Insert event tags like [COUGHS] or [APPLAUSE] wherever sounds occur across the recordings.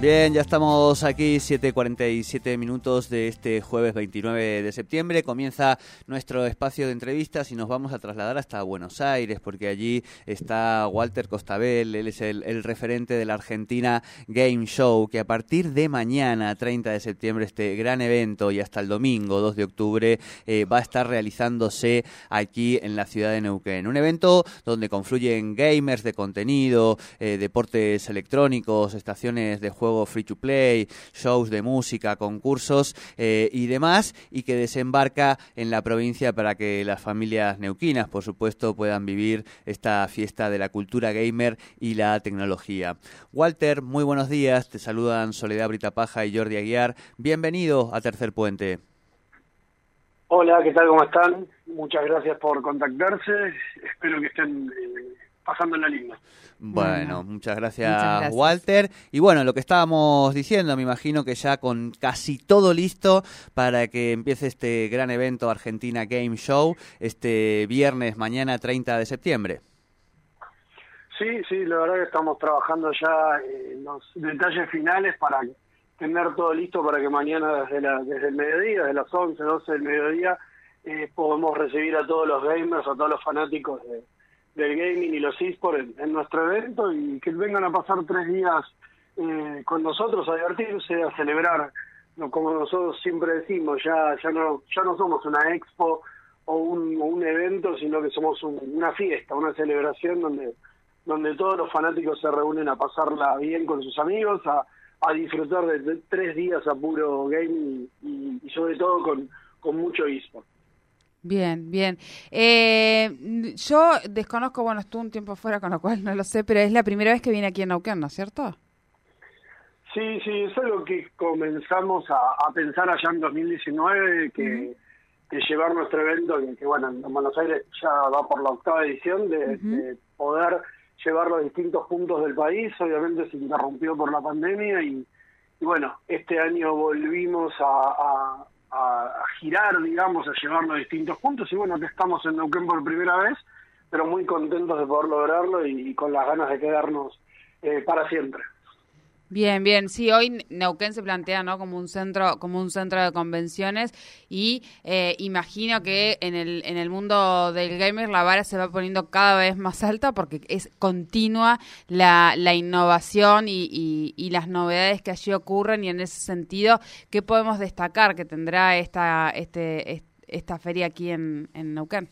Bien, ya estamos aquí, 7.47 minutos de este jueves 29 de septiembre. Comienza nuestro espacio de entrevistas y nos vamos a trasladar hasta Buenos Aires, porque allí está Walter Costabel, él es el, referente de la Argentina Game Show, que a partir de mañana, 30 de septiembre, este gran evento y hasta el domingo, 2 de octubre, eh, va a estar realizándose aquí en la ciudad de Neuquén. Un evento donde confluyen gamers de contenido, eh, deportes electrónicos, estaciones de juego free to play, shows de música, concursos eh, y demás, y que desembarca en la provincia para que las familias neuquinas, por supuesto, puedan vivir esta fiesta de la cultura gamer y la tecnología. Walter, muy buenos días, te saludan Soledad Britapaja y Jordi Aguiar. Bienvenido a Tercer Puente. Hola, ¿qué tal? ¿Cómo están? Muchas gracias por contactarse. Espero que estén eh, pasando en la línea. Bueno, muchas, gracias, Walter. Y bueno, lo que estábamos diciendo, me imagino que ya con casi todo listo para que empiece este gran evento Argentina Game Show este viernes, mañana 30 de septiembre. Sí, sí, la verdad que estamos trabajando ya en los detalles finales para tener todo listo para que mañana desde, la, desde el mediodía, desde las 11, 12 del mediodía, eh, podamos recibir a todos los gamers, a todos los fanáticos de, del gaming y los esports en, nuestro evento y que vengan a pasar tres días eh, con nosotros a divertirse, a celebrar, como nosotros siempre decimos, ya ya no ya no somos una expo o un, un evento, sino que somos una fiesta, una celebración donde donde todos los fanáticos se reúnen a pasarla bien con sus amigos, a, disfrutar de, tres días a puro gaming y, y sobre todo con, con mucho eSport. Bien, bien. Eh, yo desconozco, bueno, estuve un tiempo fuera, con lo cual no lo sé, pero es la primera vez que viene aquí en Neuquén, ¿no es cierto? Sí, sí, eso es lo que comenzamos a, pensar allá en 2019, que, llevar nuestro evento, que, bueno, en Buenos Aires ya va por la octava edición, de, poder llevarlo a distintos puntos del país, obviamente se interrumpió por la pandemia y, bueno, este año volvimos a a, girar, digamos, a llevarlo a distintos puntos. Y bueno, que estamos en Neuquén por primera vez, pero muy contentos de poder lograrlo y, con las ganas de quedarnos eh, para siempre. Bien, bien. Sí, hoy Neuquén se plantea, ¿no? Como un centro, como un centro de convenciones y eh, imagino que en el en el mundo del gamer la vara se va poniendo cada vez más alta porque es continua la, la innovación y, y, las novedades que allí ocurren y en ese sentido, ¿qué podemos destacar que tendrá esta este esta feria aquí en, en Neuquén?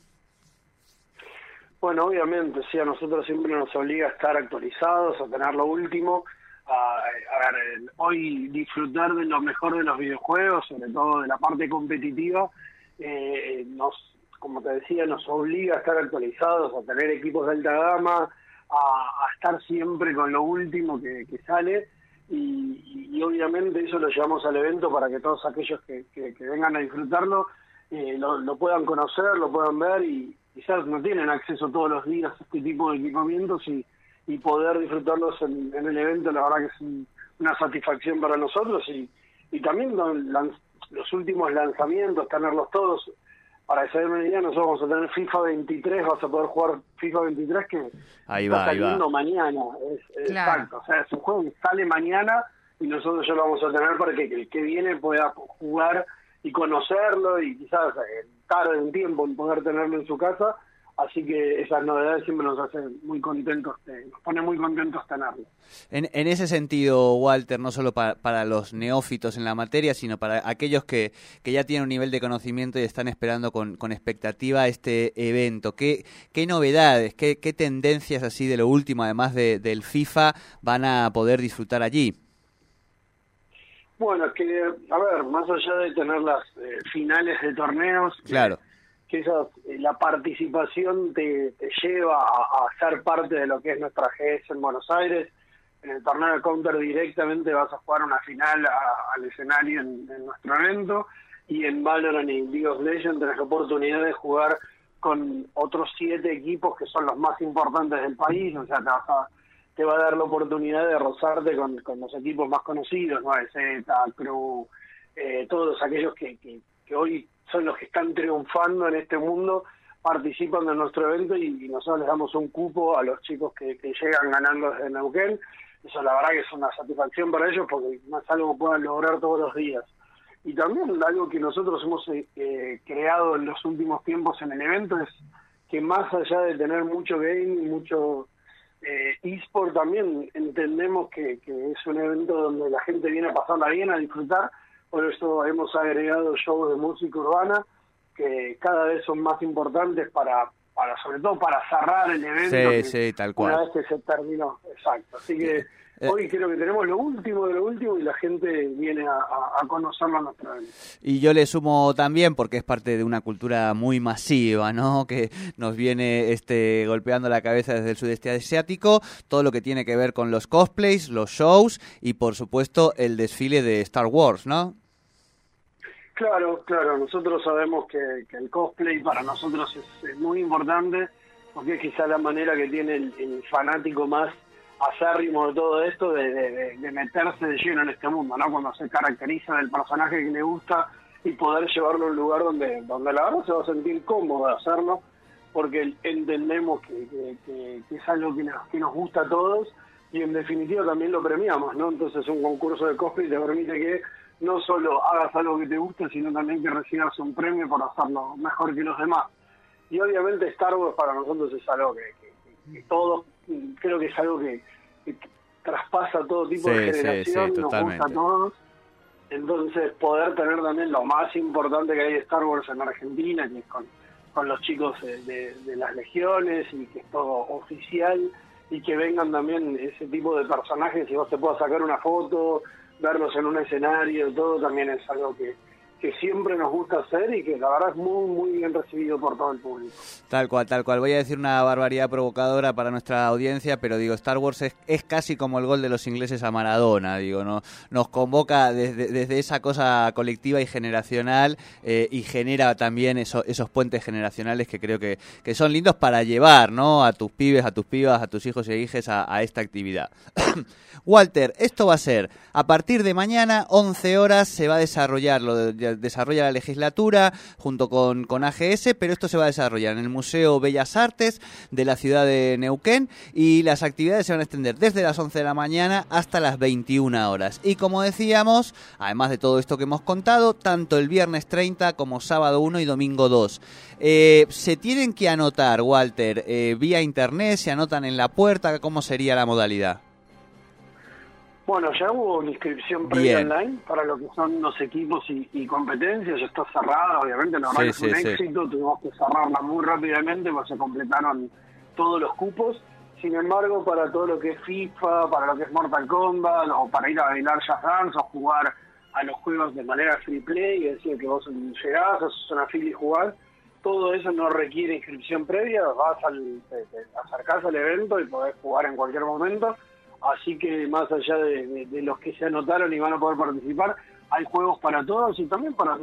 Bueno, obviamente, sí, a nosotros siempre nos obliga a estar actualizados, a tener lo último a, ver, hoy disfrutar de lo mejor de los videojuegos, sobre todo de la parte competitiva, eh, nos, como te decía, nos obliga a estar actualizados, a tener equipos de alta gama, a, estar siempre con lo último que, sale. Y, obviamente eso lo llevamos al evento para que todos aquellos que, vengan a disfrutarlo eh, lo, puedan conocer, lo puedan ver y quizás no tienen acceso todos los días a este tipo de equipamientos y y poder disfrutarlos en, el evento, la verdad que es una satisfacción para nosotros y, y también los últimos lanzamientos, tenerlos todos. Para esa medida nosotros vamos a tener FIFA 23, vas a poder jugar FIFA 23 que ahí va, está saliendo mañana. Es, Exacto, o sea, es un juego que sale mañana y nosotros ya lo vamos a tener para que el que viene pueda jugar y conocerlo y quizás eh, tarde un tiempo en poder tenerlo en su casa Así que esas novedades siempre nos hacen muy contentos, nos pone muy contentos tenerlo. En, en ese sentido, Walter, no solo para, los neófitos en la materia, sino para aquellos que, que ya tienen un nivel de conocimiento y están esperando con, con expectativa este evento, ¿qué, qué novedades, qué, qué tendencias así de lo último, además de, del FIFA, van a poder disfrutar allí? Bueno, que, a ver, más allá de tener las eh, finales de torneos, claro que eh, la participación te, lleva a, ser parte de lo que es nuestra GS en Buenos Aires. En el torneo de Counter directamente vas a jugar una final al escenario en, nuestro evento y en Valorant y League of Legends tenés la oportunidad de jugar con otros siete equipos que son los más importantes del país, o sea, te, vas te va a dar la oportunidad de rozarte con, con los equipos más conocidos, ¿no? Z, Crew, eh, todos aquellos que, que, que hoy son los que están triunfando en este mundo, participan de nuestro evento y, nosotros les damos un cupo a los chicos que, que llegan ganando desde Neuquén. Eso la verdad que es una satisfacción para ellos porque no es algo que puedan lograr todos los días. Y también algo que nosotros hemos eh, eh, creado en los últimos tiempos en el evento es que más allá de tener mucho game y mucho eh, eSport también entendemos que, que es un evento donde la gente viene a pasarla bien, a disfrutar, por eso hemos agregado shows de música urbana que cada vez son más importantes para, para sobre todo para cerrar el evento. Sí, sí, tal Una cual. vez que se terminó, exacto. Así que hoy creo que tenemos lo último de lo último y la gente viene a, a, a conocerlo a nuestro evento. Y yo le sumo también, porque es parte de una cultura muy masiva, ¿no? Que nos viene este golpeando la cabeza desde el sudeste asiático, todo lo que tiene que ver con los cosplays, los shows y por supuesto el desfile de Star Wars, ¿no? Claro, claro, nosotros sabemos que, que el cosplay para nosotros es, es muy importante porque es quizá la manera que tiene el, el fanático más acérrimo de todo esto de, de- de- meterse de lleno en este mundo, ¿no? Cuando se caracteriza del personaje que le gusta y poder llevarlo a un lugar donde, donde la verdad se va a sentir cómodo de hacerlo porque entendemos que, que- es algo que nos, que nos gusta a todos y en definitiva también lo premiamos, ¿no? Entonces un concurso de cosplay te permite que no solo hagas algo que te guste, sino también que recibas un premio por hacerlo mejor que los demás. Y obviamente Star Wars para nosotros es algo que, que- todos, creo que es algo que, que traspasa todo tipo Sí, de generación, sí, nos gusta a todos. Entonces poder tener también lo más importante que hay de Star Wars en Argentina, que es con, con los chicos de, de las legiones y que es todo oficial y que vengan también ese tipo de personajes y vos te puedas sacar una foto, verlos en un escenario, todo también es algo que, que siempre nos gusta hacer y que la verdad es muy, muy bien recibido por todo el público. Tal cual, tal cual. Voy a decir una barbaridad provocadora para nuestra audiencia, pero digo, Star Wars es, es casi como el gol de los ingleses a Maradona, digo, ¿no? Nos convoca desde, desde esa cosa colectiva y generacional eh, y genera también eso- esos puentes generacionales que creo que, que son lindos para llevar, ¿no? A tus pibes, a tus pibas, a tus hijos y hijas a, a esta actividad. [COUGHS] Walter, esto va a ser a partir de mañana, 11 horas, se va a desarrollar, lo de- de- desarrolla la legislatura junto con, con AGS, pero esto se va a desarrollar en el Museo Bellas Artes de la ciudad de Neuquén y las actividades se van a extender desde las 11 de la mañana hasta las 21 horas. Y como decíamos, además de todo esto que hemos contado, tanto el viernes 30 como sábado 1 y domingo 2. Eh, se tienen que anotar, Walter, eh, vía internet, se anotan en la puerta, ¿cómo sería la modalidad? Bueno, ya hubo una inscripción previa online para lo que son los equipos y, y competencias, ya está cerrada, obviamente, verdad Sí, sí, un sí. éxito, tuvimos que cerrarla muy rápidamente porque se completaron todos los cupos. Sin embargo, para todo lo que es FIFA, para lo que es Mortal Kombat, o para ir a bailar Jazz Dance, o jugar a los juegos de manera free play, es decir, que vos llegás, haces una fila y jugás, todo eso no requiere inscripción previa, vas al, te, te acercás al evento y podés jugar en cualquier momento. Así que más allá de, los que se anotaron y van a poder participar, hay juegos para todos y también para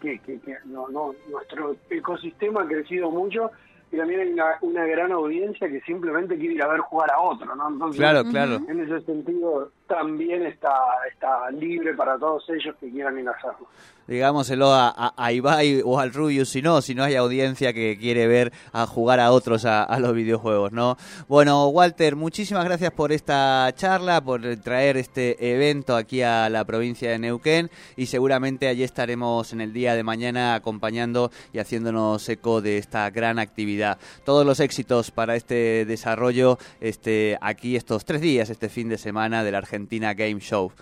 que, que- que no, no, nuestro ecosistema ha crecido mucho y también hay una, una gran audiencia que simplemente quiere ir a ver jugar a otro, ¿no? Entonces, Claro, claro. en ese sentido también está, está libre para todos ellos que quieran ir a hacerlo. digámoselo a, a, a Ibai o al Rubius, si no, si no hay audiencia que quiere ver a jugar a otros a, a los videojuegos, ¿no? Bueno, Walter, muchísimas gracias por esta charla, por traer este evento aquí a la provincia de Neuquén y seguramente allí estaremos en el día de mañana acompañando y haciéndonos eco de esta gran actividad. Todos los éxitos para este desarrollo este, aquí estos tres días, este fin de semana de la Argentina Game Show.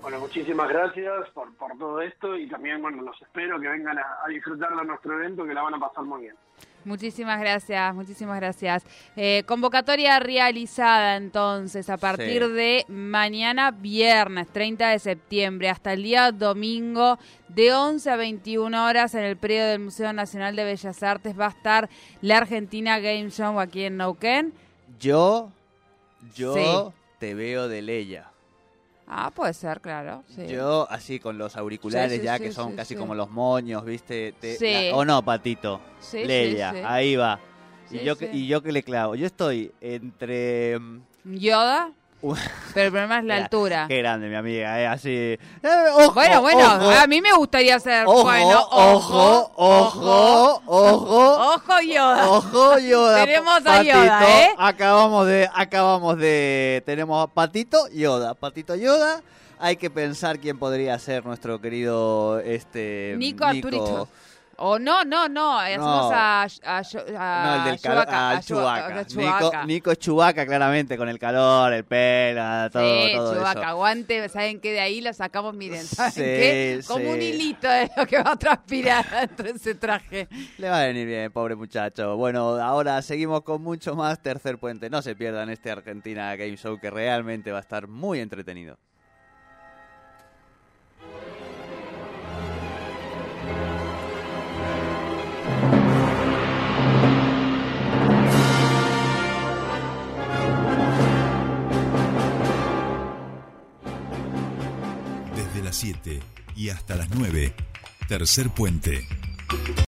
Bueno, muchísimas gracias por, por todo esto y también, bueno, los espero que vengan a, a disfrutar de nuestro evento, que la van a pasar muy bien. Muchísimas gracias, muchísimas gracias. Eh, convocatoria realizada entonces a partir Sí. de mañana viernes 30 de septiembre hasta el día domingo de 11 a 21 horas en el predio del Museo Nacional de Bellas Artes va a estar la Argentina Game Show aquí en Neuquén. Yo, yo Sí. te veo de Leia. Ah, puede ser, claro. sí. Yo así con los auriculares Sí, sí, ya que son casi como los moños, ¿viste? Te- la- o no, Patito. Leia, ahí va. y yo que- y yo que le clavo. Yo estoy entre mm, Yoda, [LAUGHS] pero el problema es la altura. Qué grande, mi amiga, ¿eh? Así. Eh, ojo, Bueno, bueno, ojo, a mí me gustaría ser. ojo, bueno, ojo, ojo, ojo, Ojo, Yoda. ojo, Yoda. Tenemos a Patito, Yoda, ¿eh? Acabamos de, acabamos de, tenemos a Patito, Yoda, Patito, Yoda. Hay que pensar quién podría ser nuestro querido, este, Nico Arturito. O no, no, no. Hacemos a, a, a, No, el del Chewbacca, al a Chubaca. Nico. Nico es Chubaca, claramente, con el calor, el pelo, todo, sí, todo Chewbacca, eso. aguante, ¿saben qué? De ahí lo sacamos, miren, ¿saben Sí, qué? Como sí. un hilito de lo que va a transpirar [LAUGHS] dentro de ese traje. Le va a venir bien, pobre muchacho. Bueno, ahora seguimos con mucho más Tercer Puente. No se pierdan este Argentina Game Show que realmente va a estar muy entretenido. Las 7 y hasta las 9, Tercer Puente.